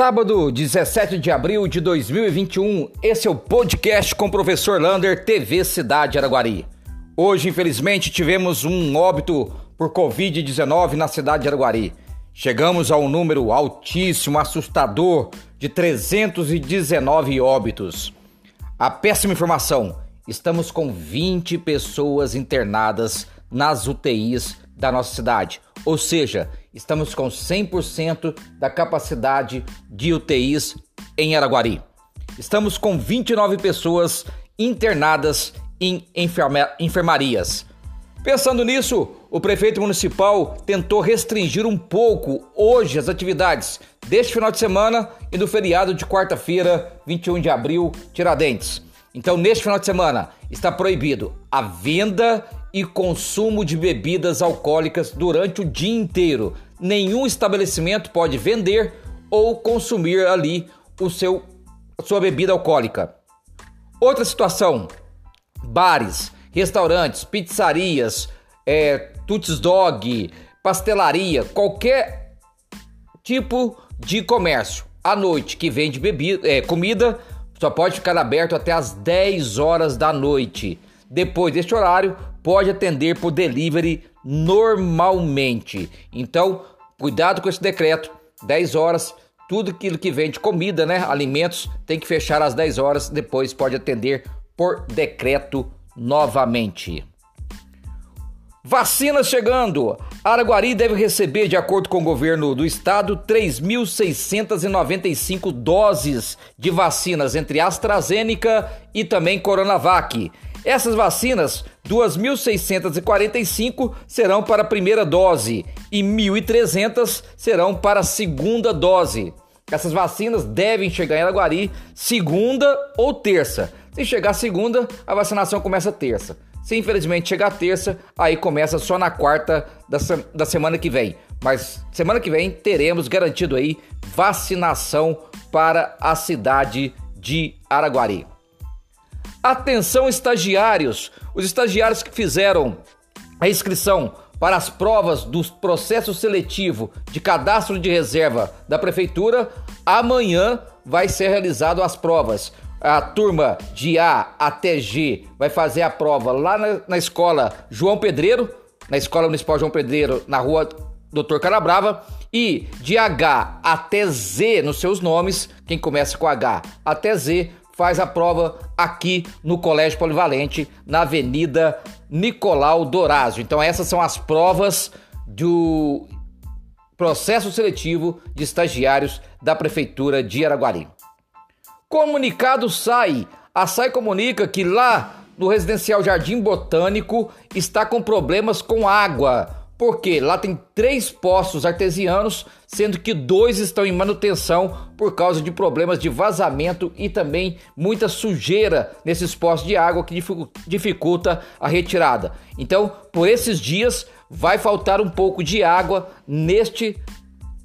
Sábado, 17 de abril de 2021, esse é o podcast com o professor Lander, TV Cidade Araguari. Hoje, infelizmente, tivemos um óbito por Covid-19 na cidade de Araguari. Chegamos a um número altíssimo, assustador, de 319 óbitos. A péssima informação: estamos com 20 pessoas internadas nas UTIs da nossa cidade. Ou seja, estamos com 100% da capacidade de UTIs em Araguari. Estamos com 29 pessoas internadas em enfermarias. Pensando nisso, o prefeito municipal tentou restringir um pouco hoje as atividades deste final de semana e do feriado de quarta-feira, 21 de abril, Tiradentes. Então, neste final de semana, está proibido a venda e consumo de bebidas alcoólicas durante o dia inteiro. Nenhum estabelecimento pode vender ou consumir ali o seu sua bebida alcoólica. Outra situação: bares, restaurantes, pizzarias, é, tuts dog, pastelaria, qualquer tipo de comércio à noite que vende bebida, é, comida só pode ficar aberto até as 10 horas da noite. Depois deste horário, pode atender por delivery normalmente. Então, cuidado com esse decreto. 10 horas, tudo aquilo que vende comida, né, alimentos, tem que fechar às 10 horas, depois pode atender por decreto novamente. Vacinas chegando. Araguari deve receber, de acordo com o governo do estado, 3.695 doses de vacinas entre AstraZeneca e também Coronavac. Essas vacinas, 2.645 serão para a primeira dose e 1.300 serão para a segunda dose. Essas vacinas devem chegar em Araguari segunda ou terça. Se chegar segunda, a vacinação começa terça. Se infelizmente chegar terça, aí começa só na quarta da, da semana que vem. Mas semana que vem teremos garantido aí vacinação para a cidade de Araguari. Atenção, estagiários! Os estagiários que fizeram a inscrição para as provas do processo seletivo de cadastro de reserva da prefeitura, amanhã vai ser realizado as provas. A turma de A até G vai fazer a prova lá na, na escola João Pedreiro, na Escola Municipal João Pedreiro, na rua Doutor Calabrava, e de H até Z nos seus nomes, quem começa com H até Z faz a prova aqui no Colégio Polivalente, na Avenida Nicolau Dorazio. Então essas são as provas do processo seletivo de estagiários da Prefeitura de Araguari. Comunicado sai. A SAI comunica que lá no residencial Jardim Botânico está com problemas com água porque lá tem três poços artesianos, sendo que dois estão em manutenção por causa de problemas de vazamento e também muita sujeira nesses poços de água que dificulta a retirada. Então, por esses dias, vai faltar um pouco de água neste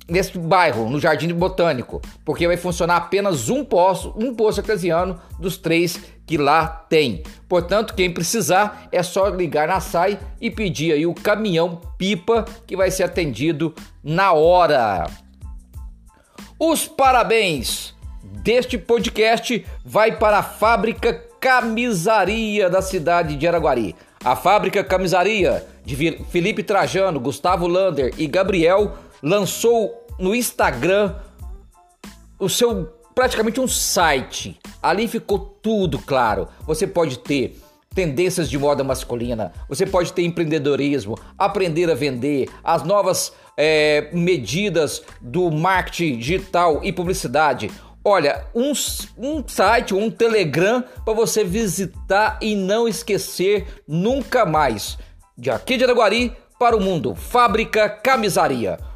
nesse bairro, no Jardim Botânico, porque vai funcionar apenas um poço, um poço artesiano dos três que lá tem. Portanto, quem precisar é só ligar na SAI e pedir aí o caminhão pipa que vai ser atendido na hora. Os parabéns deste podcast vai para a fábrica Camisaria da cidade de Araguari. A fábrica Camisaria de Felipe Trajano, Gustavo Lander e Gabriel lançou no Instagram o seu praticamente um site. Ali ficou tudo claro. Você pode ter tendências de moda masculina, você pode ter empreendedorismo, aprender a vender, as novas é, medidas do marketing digital e publicidade. Olha, um, um site, um Telegram para você visitar e não esquecer nunca mais. De aqui de Araguari para o mundo, Fábrica Camisaria.